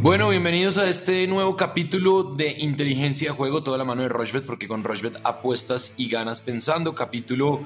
Bueno, bienvenidos a este nuevo capítulo de Inteligencia de Juego, toda la mano de Rochbet, porque con Rochbet apuestas y ganas pensando. Capítulo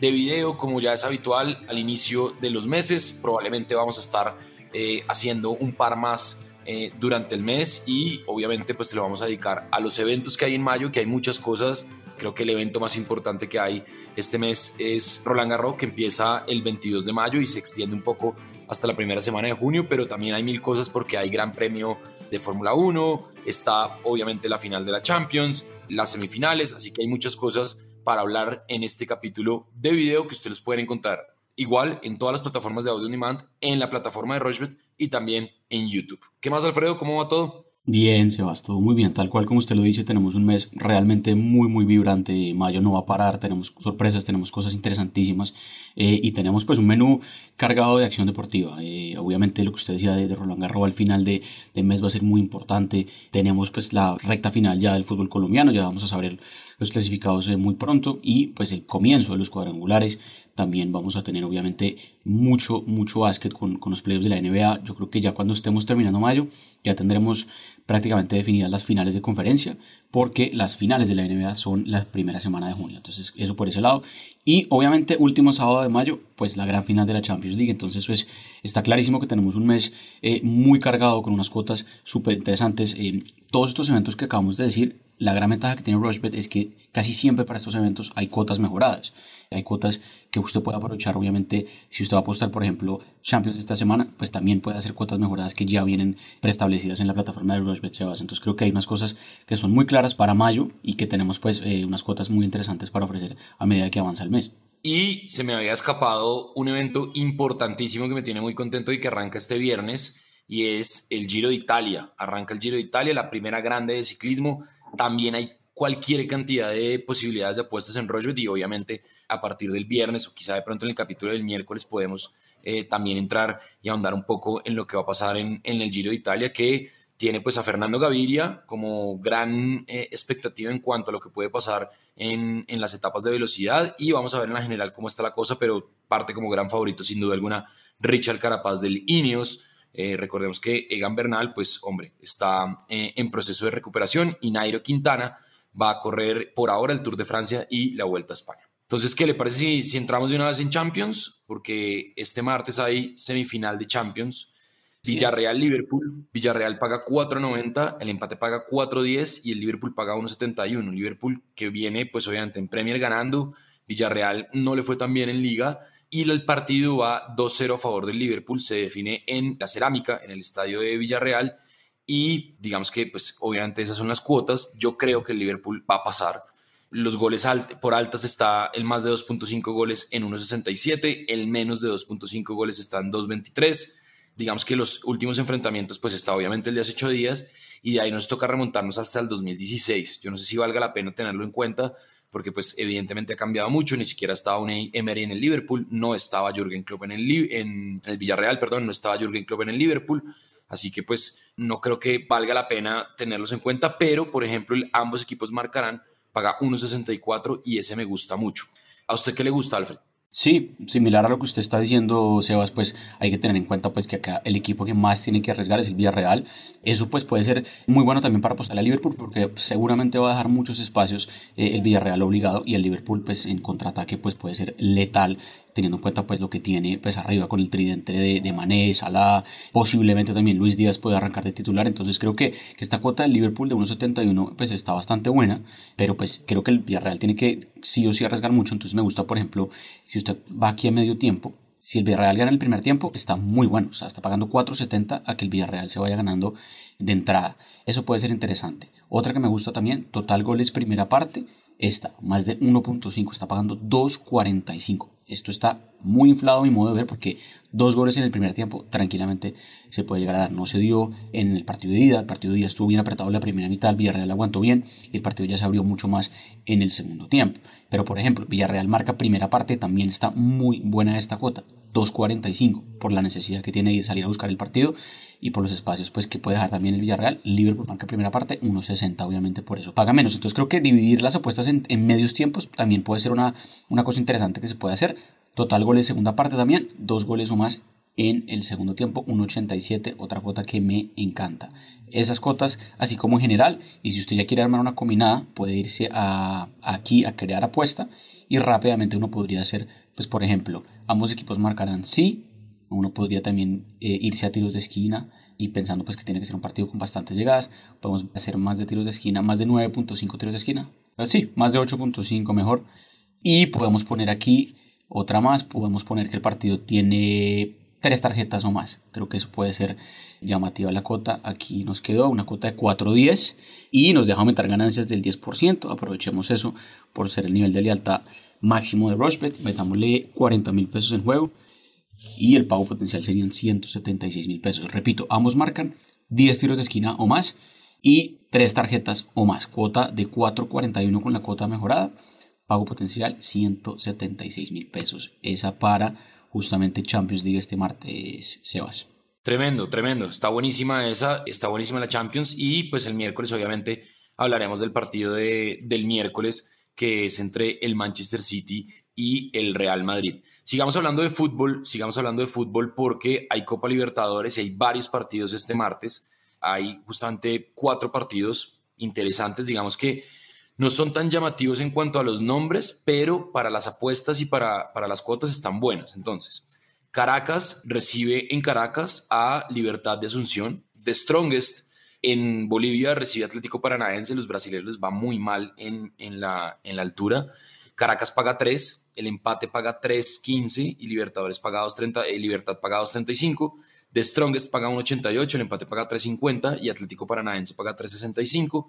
de video, como ya es habitual al inicio de los meses. Probablemente vamos a estar eh, haciendo un par más eh, durante el mes y obviamente pues te lo vamos a dedicar a los eventos que hay en mayo, que hay muchas cosas. Creo que el evento más importante que hay este mes es Roland Garros, que empieza el 22 de mayo y se extiende un poco hasta la primera semana de junio, pero también hay mil cosas porque hay Gran Premio de Fórmula 1, está obviamente la final de la Champions, las semifinales, así que hay muchas cosas para hablar en este capítulo de video que ustedes pueden encontrar igual en todas las plataformas de audio on demand, en la plataforma de Rochebet y también en YouTube. ¿Qué más, Alfredo? ¿Cómo va todo? Bien, Sebas, todo muy bien. Tal cual como usted lo dice, tenemos un mes realmente muy, muy vibrante. Mayo no va a parar, tenemos sorpresas, tenemos cosas interesantísimas eh, y tenemos pues un menú cargado de acción deportiva. Eh, obviamente lo que usted decía de, Roland Garros al final de, de, mes va a ser muy importante. Tenemos pues la recta final ya del fútbol colombiano, ya vamos a saber los clasificados eh, muy pronto y pues el comienzo de los cuadrangulares. También vamos a tener obviamente mucho, mucho básquet con, con los playoffs de la NBA. Yo creo que ya cuando estemos terminando mayo ya tendremos prácticamente definidas las finales de conferencia, porque las finales de la NBA son la primera semana de junio. Entonces, eso por ese lado. Y obviamente, último sábado de mayo, pues la gran final de la Champions League. Entonces, pues está clarísimo que tenemos un mes eh, muy cargado con unas cuotas súper interesantes. Eh, todos estos eventos que acabamos de decir la gran ventaja que tiene Rushbet es que casi siempre para estos eventos hay cuotas mejoradas. Hay cuotas que usted puede aprovechar, obviamente, si usted va a apostar, por ejemplo, Champions esta semana, pues también puede hacer cuotas mejoradas que ya vienen preestablecidas en la plataforma de Rushbet Sebas. Entonces creo que hay unas cosas que son muy claras para mayo y que tenemos pues eh, unas cuotas muy interesantes para ofrecer a medida que avanza el mes. Y se me había escapado un evento importantísimo que me tiene muy contento y que arranca este viernes y es el Giro de Italia. Arranca el Giro de Italia, la primera grande de ciclismo también hay cualquier cantidad de posibilidades de apuestas en Rochbet y obviamente a partir del viernes o quizá de pronto en el capítulo del miércoles podemos eh, también entrar y ahondar un poco en lo que va a pasar en, el Giro de Italia que tiene pues a Fernando Gaviria como gran eh, expectativa en cuanto a lo que puede pasar en, en, las etapas de velocidad y vamos a ver en la general cómo está la cosa, pero parte como gran favorito sin duda alguna Richard Carapaz del Ineos, eh, recordemos que Egan Bernal, pues hombre, está eh, en proceso de recuperación y Nairo Quintana va a correr por ahora el Tour de Francia y la Vuelta a España. Entonces, ¿qué le parece si, si entramos de una vez en Champions? Porque este martes hay semifinal de Champions. Villarreal-Liverpool. Villarreal paga 4.90, el empate paga 4.10 y el Liverpool paga 1.71. Liverpool que viene, pues obviamente en Premier ganando. Villarreal no le fue tan bien en Liga y el partido va 2-0 a favor del Liverpool, se define en la cerámica, en el estadio de Villarreal, y digamos que pues obviamente esas son las cuotas, yo creo que el Liverpool va a pasar. Los goles por altas está el más de 2.5 goles en 1.67, el menos de 2.5 goles está en 2.23. Digamos que los últimos enfrentamientos pues está obviamente el de hace 8 días y de ahí nos toca remontarnos hasta el 2016. Yo no sé si valga la pena tenerlo en cuenta, porque pues evidentemente ha cambiado mucho, ni siquiera estaba un Emery en el Liverpool, no estaba Jürgen Klopp en el, en el Villarreal, perdón, no estaba Jürgen Klopp en el Liverpool, así que pues no creo que valga la pena tenerlos en cuenta, pero por ejemplo ambos equipos marcarán, paga 1.64 y ese me gusta mucho. ¿A usted qué le gusta, Alfred? Sí, similar a lo que usted está diciendo, Sebas, pues hay que tener en cuenta pues que acá el equipo que más tiene que arriesgar es el Villarreal. Eso pues puede ser muy bueno también para apostar a Liverpool porque seguramente va a dejar muchos espacios eh, el Villarreal obligado y el Liverpool pues en contraataque pues puede ser letal teniendo en cuenta pues lo que tiene pues arriba con el tridente de, Mané, Salah, posiblemente también Luis Díaz puede arrancar de titular, entonces creo que, que esta cuota del Liverpool de 1.71 pues está bastante buena, pero pues creo que el Villarreal tiene que sí o sí arriesgar mucho, entonces me gusta por ejemplo, si usted va aquí a medio tiempo, si el Villarreal gana el primer tiempo, está muy bueno. O sea, está pagando 4.70 a que el Villarreal se vaya ganando de entrada. Eso puede ser interesante. Otra que me gusta también, total goles primera parte, esta, más de 1.5, está pagando 2.45. Esto está muy inflado a mi modo de ver porque dos goles en el primer tiempo tranquilamente se puede llegar a dar. No se dio en el partido de ida, el partido de ida estuvo bien apretado en la primera mitad, Villarreal aguantó bien y el partido ya se abrió mucho más en el segundo tiempo. Pero por ejemplo, Villarreal marca primera parte, también está muy buena esta cuota, 2.45 por la necesidad que tiene de salir a buscar el partido y por los espacios pues que puede dejar también el Villarreal. Liverpool marca primera parte, 1.60 obviamente por eso paga menos. Entonces creo que dividir las apuestas en, medios tiempos también puede ser una, una cosa interesante que se puede hacer Total goles segunda parte también, dos goles o más en el segundo tiempo, 1.87, otra cuota que me encanta. Esas cotas, así como en general, y si usted ya quiere armar una combinada, puede irse a, aquí a crear apuesta y rápidamente uno podría hacer, pues por ejemplo, ambos equipos marcarán sí, uno podría también eh, irse a tiros de esquina y pensando pues que tiene que ser un partido con bastantes llegadas, podemos hacer más de tiros de esquina, más de 9.5 tiros de esquina, pues sí, más de 8.5 mejor, y podemos poner aquí otra más, podemos poner que el partido tiene tres tarjetas o más. Creo que eso puede ser llamativa la cuota. Aquí nos quedó una cuota de 4.10 y nos deja aumentar ganancias del 10%. Aprovechemos eso por ser el nivel de lealtad máximo de Rushbet. Metámosle 40 mil pesos en juego y el pago potencial serían 176 mil pesos. Repito, ambos marcan 10 tiros de esquina o más y 3 tarjetas o más. Cuota de 4.41 con la cuota mejorada. Pago potencial 176 mil pesos. Esa para justamente Champions League este martes, Sebas. Tremendo, tremendo. Está buenísima esa, está buenísima la Champions y pues el miércoles obviamente hablaremos del partido de, del miércoles que es entre el Manchester City y el Real Madrid. Sigamos hablando de fútbol, sigamos hablando de fútbol porque hay Copa Libertadores y hay varios partidos este martes. Hay justamente cuatro partidos interesantes, digamos que no son tan llamativos en cuanto a los nombres, pero para las apuestas y para, para las cuotas están buenas. Entonces, Caracas recibe en Caracas a Libertad de Asunción. The Strongest en Bolivia recibe Atlético Paranaense. Los brasileños les va muy mal en, en, la, en la altura. Caracas paga 3, el empate paga 3.15 y Libertadores paga 2.30, eh, Libertad paga 2.35. The Strongest paga 1.88, el empate paga 3.50 y Atlético Paranaense paga 3.65.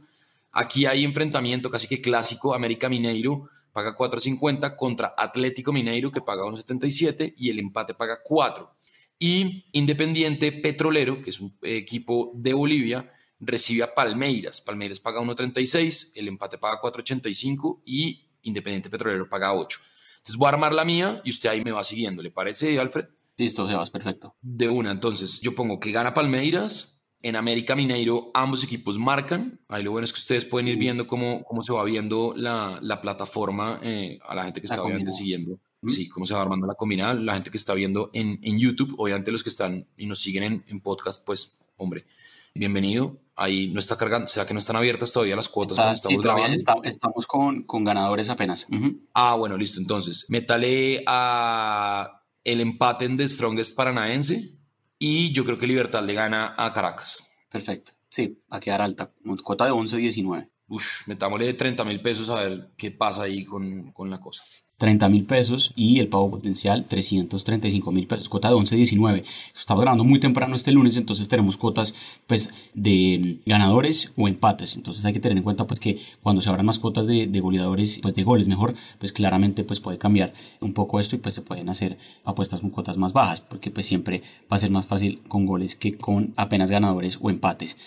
Aquí hay enfrentamiento casi que clásico, América Mineiro paga 4.50 contra Atlético Mineiro que paga 1.77 y el empate paga 4. Y Independiente Petrolero, que es un equipo de Bolivia, recibe a Palmeiras. Palmeiras paga 1.36, el empate paga 4.85 y Independiente Petrolero paga 8. Entonces voy a armar la mía y usted ahí me va siguiendo. ¿Le parece, Alfred? Listo, Sebas, perfecto. De una, entonces yo pongo que gana Palmeiras, en América Mineiro ambos equipos marcan. Ahí lo bueno es que ustedes pueden ir viendo cómo, cómo se va viendo la, la plataforma eh, a la gente que está obviamente siguiendo. Sí, cómo se va armando la combinada. La gente que está viendo en, en YouTube, obviamente los que están y nos siguen en, en, podcast, pues, hombre, bienvenido. Ahí no está cargando. ¿Será que no están abiertas todavía las cuotas está, estamos grabando? estamos con, con, ganadores apenas. Ah, bueno, listo. Entonces, métale a el empate en The Strongest Paranaense y yo creo que Libertad le gana a Caracas. Perfecto. Sí, va a quedar alta. Cuota de 11-19. Uf, metámosle de 30 mil pesos a ver qué pasa ahí con, con la cosa. 30 mil pesos y el pago potencial 335 mil pesos, cuota de 11.19. Estamos grabando muy temprano este lunes, entonces tenemos cuotas pues de ganadores o empates. Entonces hay que tener en cuenta pues que cuando se abran más cuotas de, goleadores, pues de goles mejor, pues claramente pues puede cambiar un poco esto y pues se pueden hacer apuestas con cuotas más bajas, porque pues siempre va a ser más fácil con goles que con apenas ganadores o empates.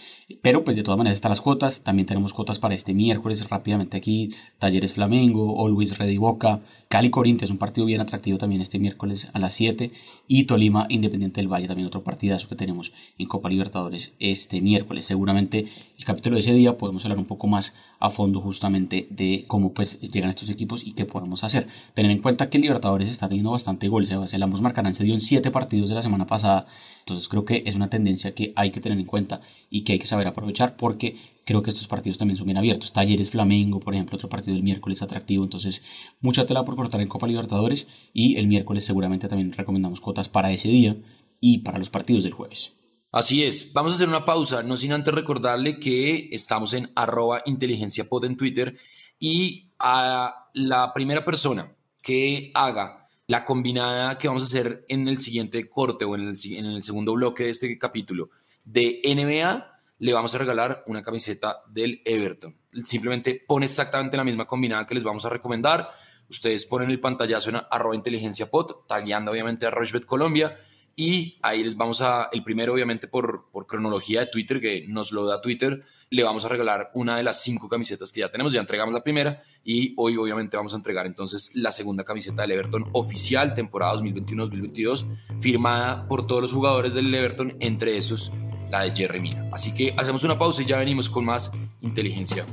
Pero pues de todas maneras están las cuotas, también tenemos cuotas para este miércoles rápidamente aquí, Talleres Flamengo, Always Ready Boca, Cali Corinthians, un partido bien atractivo también este miércoles a las 7. Y Tolima Independiente del Valle, también otro partidazo que tenemos en Copa Libertadores este miércoles. Seguramente el capítulo de ese día podemos hablar un poco más a fondo justamente de cómo pues llegan estos equipos y qué podemos hacer. Tener en cuenta que el Libertadores está teniendo bastante goles. El ambos marcarán se dio en 7 partidos de la semana pasada. Entonces creo que es una tendencia que hay que tener en cuenta y que hay que saber aprovechar porque creo que estos partidos también son bien abiertos. Talleres Flamengo, por ejemplo, otro partido el miércoles atractivo. Entonces, mucha tela por cortar en Copa Libertadores y el miércoles seguramente también recomendamos cuotas para ese día y para los partidos del jueves. Así es, vamos a hacer una pausa, no sin antes recordarle que estamos en arroba inteligencia en Twitter y a la primera persona que haga la combinada que vamos a hacer en el siguiente corte o en el, segundo bloque de este capítulo de NBA, le vamos a regalar una camiseta del Everton. Simplemente pone exactamente la misma combinada que les vamos a recomendar. Ustedes ponen el pantallazo en arroba inteligencia tagueando obviamente a Rochebet Colombia. Y ahí les vamos a, el primero obviamente por, por cronología de Twitter, que nos lo da Twitter, le vamos a regalar una de las cinco camisetas que ya tenemos, ya entregamos la primera y hoy obviamente vamos a entregar entonces la segunda camiseta del Everton oficial, temporada 2021-2022, firmada por todos los jugadores del Everton, entre esos la de Jerry. Así que hacemos una pausa y ya venimos con más inteligencia.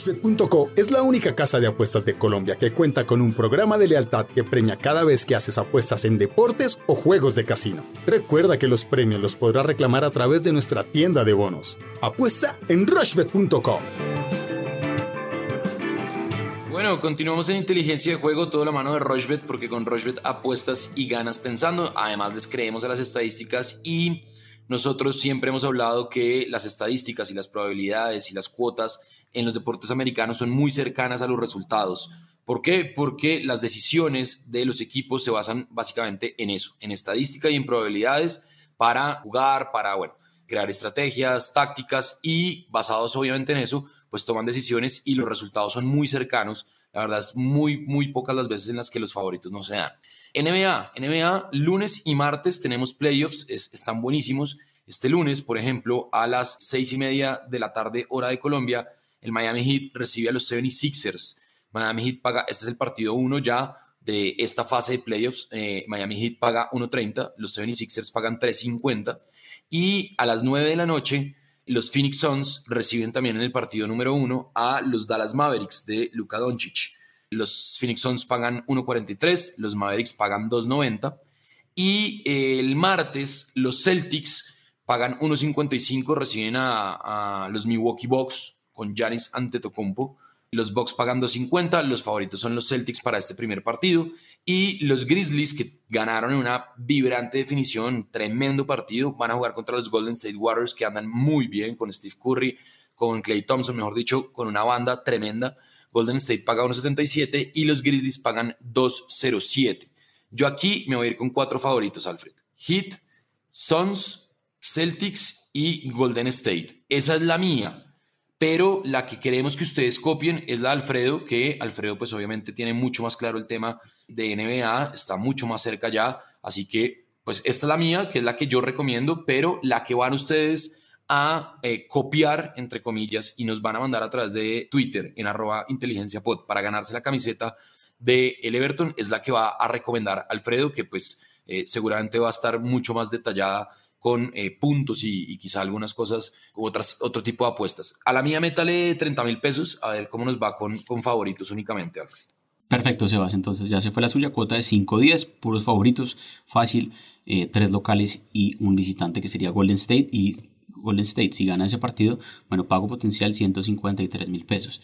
Rushbet.co es la única casa de apuestas de Colombia que cuenta con un programa de lealtad que premia cada vez que haces apuestas en deportes o juegos de casino. Recuerda que los premios los podrás reclamar a través de nuestra tienda de bonos. Apuesta en Rushbet.co. Bueno, continuamos en inteligencia de juego, todo la mano de Rochbet, porque con Rochbet apuestas y ganas pensando. Además, les creemos a las estadísticas y nosotros siempre hemos hablado que las estadísticas y las probabilidades y las cuotas en los deportes americanos son muy cercanas a los resultados. ¿Por qué? Porque las decisiones de los equipos se basan básicamente en eso, en estadística y en probabilidades para jugar, para, bueno, crear estrategias, tácticas y basados obviamente en eso, pues toman decisiones y los resultados son muy cercanos. La verdad es muy, muy pocas las veces en las que los favoritos no se dan. NBA, NBA, lunes y martes tenemos playoffs, están buenísimos. Este lunes, por ejemplo, a las seis y media de la tarde, hora de Colombia, el Miami Heat recibe a los 76ers. Miami Heat paga, este es el partido uno ya de esta fase de playoffs. Eh, Miami Heat paga 1.30, los 76ers pagan 3.50. Y a las 9 de la noche, los Phoenix Suns reciben también en el partido número uno a los Dallas Mavericks de Luka Doncic. Los Phoenix Suns pagan 1.43, los Mavericks pagan 2.90. Y el martes, los Celtics pagan 1.55, reciben a, a, los Milwaukee Bucks con Giannis Antetokounmpo. Los Bucks pagan 2.50, los favoritos son los Celtics para este primer partido y los Grizzlies que ganaron en una vibrante definición, tremendo partido, van a jugar contra los Golden State Warriors que andan muy bien con Steve Curry, con Clay Thompson, mejor dicho, con una banda tremenda. Golden State paga 1.77 y los Grizzlies pagan 2.07. Yo aquí me voy a ir con cuatro favoritos, Alfred. Heat, Suns, Celtics y Golden State. Esa es la mía pero la que queremos que ustedes copien es la de Alfredo, que Alfredo pues obviamente tiene mucho más claro el tema de NBA, está mucho más cerca ya, así que pues esta es la mía, que es la que yo recomiendo, pero la que van ustedes a eh, copiar, entre comillas, y nos van a mandar a través de Twitter en arroba inteligenciapod para ganarse la camiseta de el Everton, es la que va a recomendar Alfredo, que pues eh, seguramente va a estar mucho más detallada con eh, puntos y, quizá algunas cosas, otras, otro tipo de apuestas. A la mía métale 30 mil pesos, a ver cómo nos va con, con favoritos únicamente, Alfred. Perfecto, Sebas. Entonces ya se fue la suya cuota de 5-10, puros favoritos, fácil, eh, tres locales y un visitante que sería Golden State. Y Golden State, si gana ese partido, bueno, pago potencial 153 mil pesos.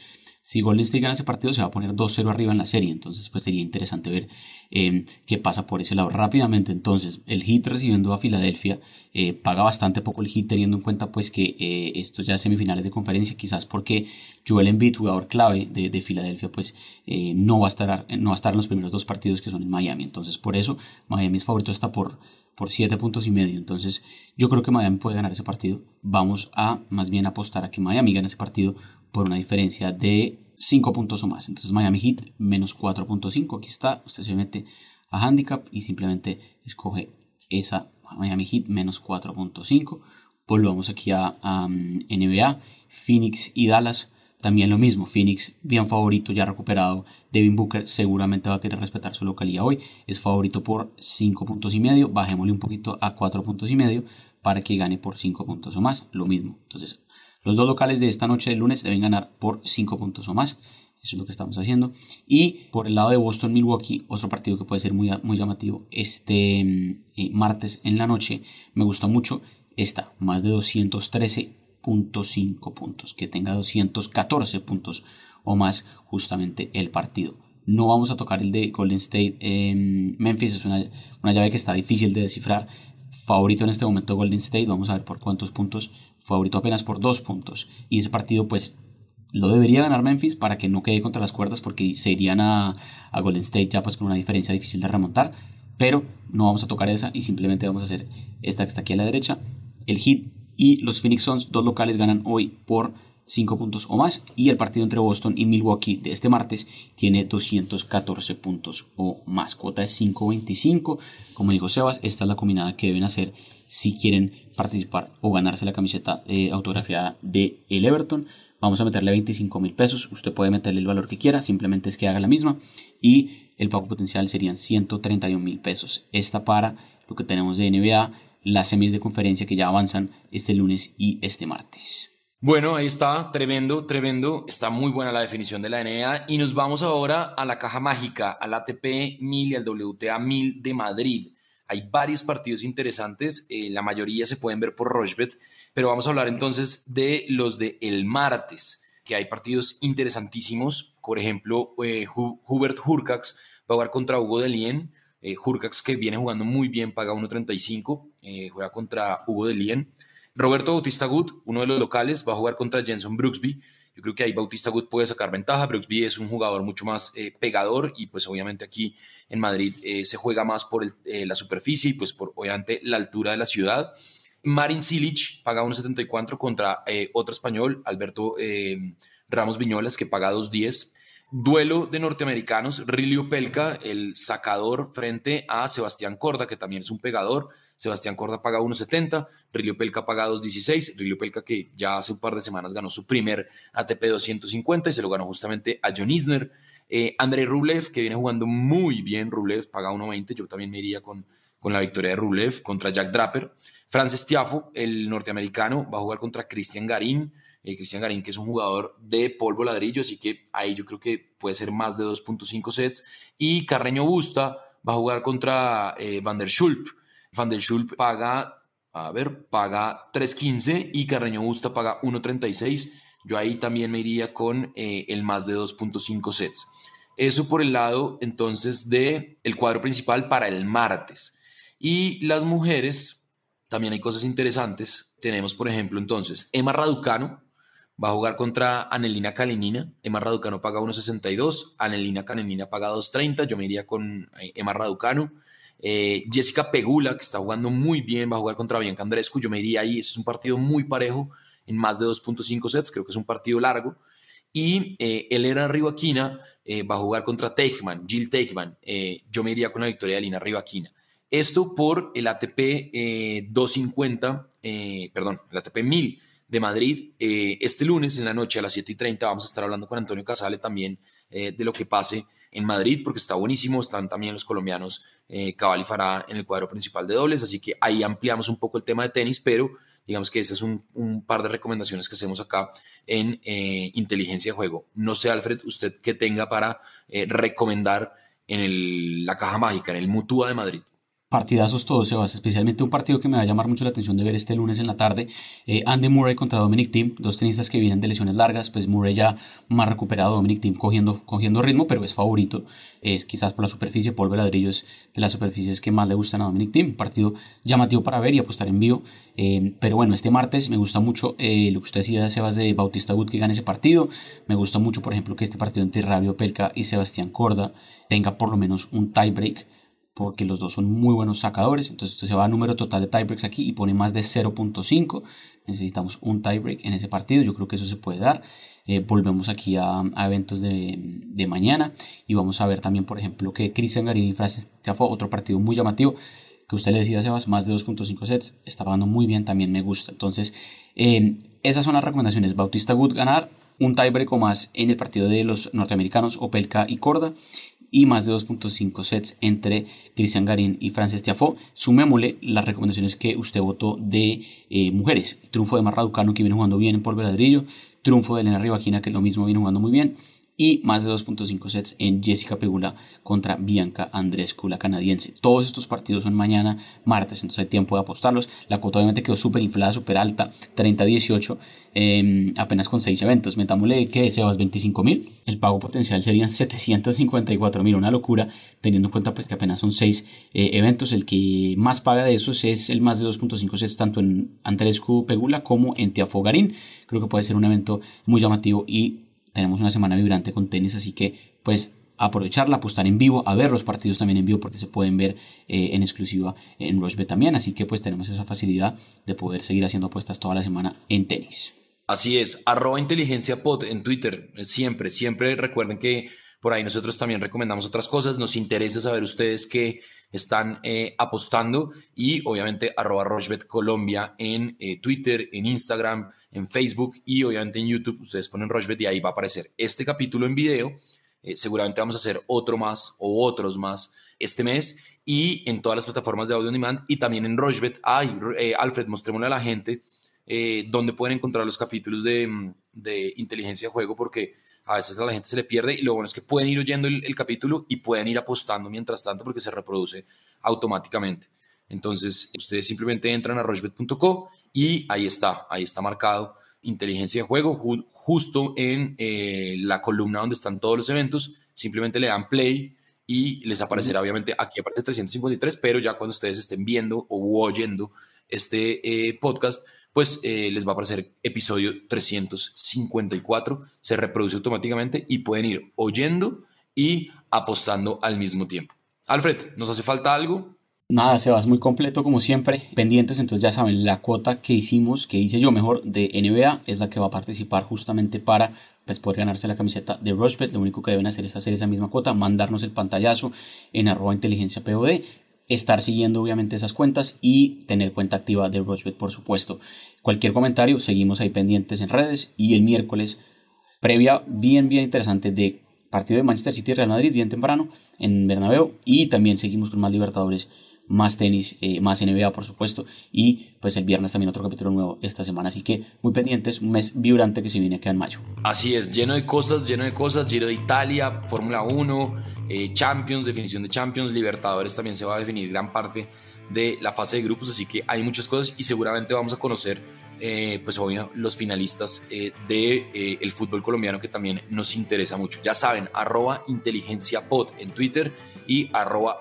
Si Golden State gana ese partido, se va a poner 2-0 arriba en la serie. Entonces, pues sería interesante ver eh, qué pasa por ese lado. Rápidamente, entonces, el Heat recibiendo a Filadelfia eh, paga bastante poco el Heat, teniendo en cuenta pues que eh, estos ya semifinales de conferencia, quizás porque Joel Embiid, jugador clave de, de Filadelfia, pues no, va a estar, no va a estar en los primeros dos partidos que son en Miami. Entonces, por eso, Miami es favorito está por por 7 puntos y medio. Entonces, yo creo que Miami puede ganar ese partido. Vamos a más bien apostar a que Miami gane ese partido por una diferencia de 5 puntos o más. Entonces Miami Heat menos 4.5. Aquí está. Usted se mete a handicap y simplemente escoge esa Miami Heat menos 4.5. Volvamos aquí a, NBA. Phoenix y Dallas. También lo mismo, Phoenix bien favorito, ya recuperado. Devin Booker seguramente va a querer respetar su localidad hoy. Es favorito por 5 puntos y medio. Bajémosle un poquito a 4 puntos y medio para que gane por 5 puntos o más. Lo mismo. Entonces los dos locales de esta noche de lunes deben ganar por 5 puntos o más. Eso es lo que estamos haciendo. Y por el lado de Boston-Milwaukee, otro partido que puede ser muy, muy llamativo, este mm, eh, martes en la noche, me gusta mucho esta, más de 213.5 puntos, que tenga 214 puntos o más justamente el partido. No vamos a tocar el de Golden State en Memphis, es una, una llave que está difícil de descifrar. Favorito en este momento Golden State, vamos a ver por cuántos puntos favorito apenas por dos puntos. Y ese partido, pues, lo debería ganar Memphis para que no quede contra las cuerdas, porque se irían a, Golden State ya pues con una diferencia difícil de remontar. Pero no vamos a tocar esa y simplemente vamos a hacer esta que está aquí a la derecha. El Heat y los Phoenix Suns, dos locales, ganan hoy por 5 puntos o más. Y el partido entre Boston y Milwaukee de este martes tiene 214 puntos o más. Cuota es 5.25. Como dijo Sebas, esta es la combinada que deben hacer si quieren participar o ganarse la camiseta eh, autografiada de el Everton. Vamos a meterle 25 mil pesos. Usted puede meterle el valor que quiera, simplemente es que haga la misma. Y el pago potencial serían 131 mil pesos. Esta para lo que tenemos de NBA, las semis de conferencia que ya avanzan este lunes y este martes. Bueno, ahí está, tremendo, tremendo. Está muy buena la definición de la NBA. Y nos vamos ahora a la caja mágica, al ATP 1000 y al WTA 1000 de Madrid. Hay varios partidos interesantes, eh, la mayoría se pueden ver por Rochebet, pero vamos a hablar entonces de los de el martes, que hay partidos interesantísimos. Por ejemplo, eh, Hubert Hurkacz va a jugar contra Hugo Delien. Eh, Hurkacz que viene jugando muy bien, paga 1.35, eh, juega contra Hugo Delien. Roberto Bautista Good, uno de los locales, va a jugar contra Jenson Brooksby. Yo creo que ahí Bautista Good puede sacar ventaja. Brooksby es un jugador mucho más eh, pegador y pues obviamente aquí en Madrid eh, se juega más por eh, la superficie y pues por obviamente la altura de la ciudad. Marin Silic paga 1.74 contra otro español, Alberto Ramos Viñolas, que paga 2.10. Duelo de norteamericanos, Rilio Pelka, el sacador frente a Sebastián Corda, que también es un pegador. Sebastián Corda paga 1.70, Rilio Pelka paga 2.16. Rilio Pelka que ya hace un par de semanas ganó su primer ATP 250 y se lo ganó justamente a John Isner. Eh, Andrei Rublev, que viene jugando muy bien, Rublev paga 1.20, yo también me iría con, con la victoria de Rublev contra Jack Draper. Francis Tiafo, el norteamericano, va a jugar contra Cristian Garín. Eh, Cristian Garín, que es un jugador de polvo ladrillo, así que ahí yo creo que puede ser más de 2.5 sets. Y Carreño Busta va a jugar contra eh, Van der Schulp. Van der Schulp paga, a ver, paga 3.15 y Carreño Busta paga 1.36. Yo ahí también me iría con eh, el más de 2.5 sets. Eso por el lado entonces de el cuadro principal para el martes. Y las mujeres, también hay cosas interesantes. Tenemos, por ejemplo, entonces Emma Raducano, Va a jugar contra Anelina Kalinina. Emma Raducano paga 1.62. Anelina Kalinina paga 2.30. Yo me iría con eh, Emma Raducano. Eh, Jessica Pegula, que está jugando muy bien, va a jugar contra Bianca Andrescu. Yo me iría ahí. Es un partido muy parejo en más de 2.5 sets. Creo que es un partido largo. Y eh, Elena Rivaquina eh, va a jugar contra Teichmann, Jill Teichmann. yo me iría con la victoria de Elena Rivaquina. Esto por el ATP 250, perdón, el ATP 1000 de Madrid. Eh, este lunes en la noche a las 7 y 30 vamos a estar hablando con Antonio Casale también eh, de lo que pase en Madrid, porque está buenísimo. Están también los colombianos eh, Cabal y Farah en el cuadro principal de dobles, así que ahí ampliamos un poco el tema de tenis, pero digamos que ese es un, un par de recomendaciones que hacemos acá en inteligencia de juego. No sé, Alfred, usted qué tenga para recomendar en el, la caja mágica, en el Mutua de Madrid partidazos todos, Sebas, especialmente un partido que me va a llamar mucho la atención de ver este lunes en la tarde, eh, Andy Murray contra Dominic Thiem, dos tenistas que vienen de lesiones largas, pues Murray ya más recuperado, Dominic Thiem cogiendo, cogiendo ritmo, pero es favorito, es quizás por la superficie, polvo ladrillo es de las superficies que más le gustan a Dominic Thiem, partido llamativo para ver y apostar en vivo, eh, pero bueno, este martes me gusta mucho eh, lo que usted decía, Sebas, de Bautista Wood que gane ese partido, me gusta mucho, por ejemplo, que este partido entre Rabio Pelka y Sebastián Corda tenga por lo menos un tiebreak, porque los dos son muy buenos sacadores. Entonces usted se va a número total de tiebreaks aquí y pone más de 0.5. Necesitamos un tiebreak en ese partido. Yo creo que eso se puede dar. Eh, volvemos aquí a, eventos de, mañana y vamos a ver también, por ejemplo, que Cristian Garín y Francis Tiafo, otro partido muy llamativo que usted le decía, Sebas, más de 2.5 sets, está pagando muy bien, también me gusta. Entonces, eh, esas son las recomendaciones. Bautista Good ganar, un tiebreak o más en el partido de los norteamericanos, Opelka y Corda, y más de 2.5 sets entre Cristian Garín y Frances Tiafo. Sumémosle las recomendaciones que usted votó de eh, mujeres. triunfo de Marraducano que viene jugando bien en polvo ladrillo. Triunfo de Elena Rivaquina que es lo mismo viene jugando muy bien y más de 2.5 sets en Jessica Pegula contra Bianca Andrescu, la canadiense. Todos estos partidos son mañana, martes, entonces hay tiempo de apostarlos. La cuota obviamente quedó súper inflada, súper alta, 30-18, em, apenas con 6 eventos. Metámosle que Sebas 25 mil, el pago potencial serían 754 mil, una locura, teniendo en cuenta pues que apenas son 6 eh, eventos. El que más paga de esos es el más de 2.5 sets tanto en Andrescu Pegula como en Tiafo Garín. Creo que puede ser un evento muy llamativo y tenemos una semana vibrante con tenis, así que pues aprovecharla, apostar en vivo, a ver los partidos también en vivo porque se pueden ver eh, en exclusiva en Rushbet también, así que pues tenemos esa facilidad de poder seguir haciendo apuestas toda la semana en tenis. Así es, arroba inteligencia pod en Twitter, siempre, siempre recuerden que por ahí nosotros también recomendamos otras cosas, nos interesa saber ustedes qué están eh, apostando y obviamente arroba Colombia en eh, Twitter, en Instagram, en Facebook y obviamente en YouTube. Ustedes ponen Rochbet y ahí va a aparecer este capítulo en video. Eh, seguramente vamos a hacer otro más o otros más este mes y en todas las plataformas de audio on demand y también en Rochbet. Ay, Alfred, mostrémosle a la gente dónde pueden encontrar los capítulos de, de, inteligencia de juego, porque a veces a la gente se le pierde y lo bueno es que pueden ir oyendo el, capítulo y pueden ir apostando mientras tanto porque se reproduce automáticamente. Entonces, ustedes simplemente entran a rochebet.co y ahí está, ahí está marcado inteligencia de juego, justo en eh, la columna donde están todos los eventos, simplemente le dan play y les aparecerá obviamente aquí aparece 353, pero ya cuando ustedes estén viendo o oyendo este eh, podcast, pues eh, les va a aparecer episodio 354, se reproduce automáticamente y pueden ir oyendo y apostando al mismo tiempo. Alfred, ¿nos hace falta algo? Nada, Sebas, muy completo como siempre. Pendientes, entonces ya saben, la cuota que hicimos, que hice yo mejor de NBA, es la que va a participar justamente para pues, poder ganarse la camiseta de Rushbet. Lo único que deben hacer es hacer esa misma cuota, mandarnos el pantallazo en arroba inteligencia POD, estar siguiendo obviamente esas cuentas y tener cuenta activa de Rushbet, por supuesto. Cualquier comentario, seguimos ahí pendientes en redes y el miércoles, previa bien, bien interesante de partido de Manchester City Real Madrid, bien temprano en Bernabéu y también seguimos con más Libertadores más tenis, eh, más NBA por supuesto y pues el viernes también otro capítulo nuevo esta semana, así que muy pendientes, un mes vibrante que se viene acá en mayo. Así es, lleno de cosas, lleno de cosas, Giro de Italia, Fórmula 1, eh, Champions, definición de Champions, Libertadores también se va a definir gran parte de la fase de grupos, así que hay muchas cosas y seguramente vamos a conocer eh, pues obvio los finalistas del de, fútbol colombiano que también nos interesa mucho. Ya saben, arroba inteligenciapod en Twitter y arroba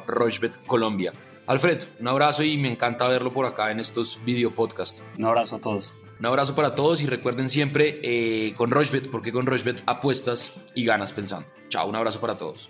Colombia. Alfred, un abrazo y me encanta verlo por acá en estos video podcasts. Un abrazo a todos. Un abrazo para todos y recuerden siempre eh, con Rochbet, porque con Rochbet apuestas y ganas pensando. Chao, un abrazo para todos.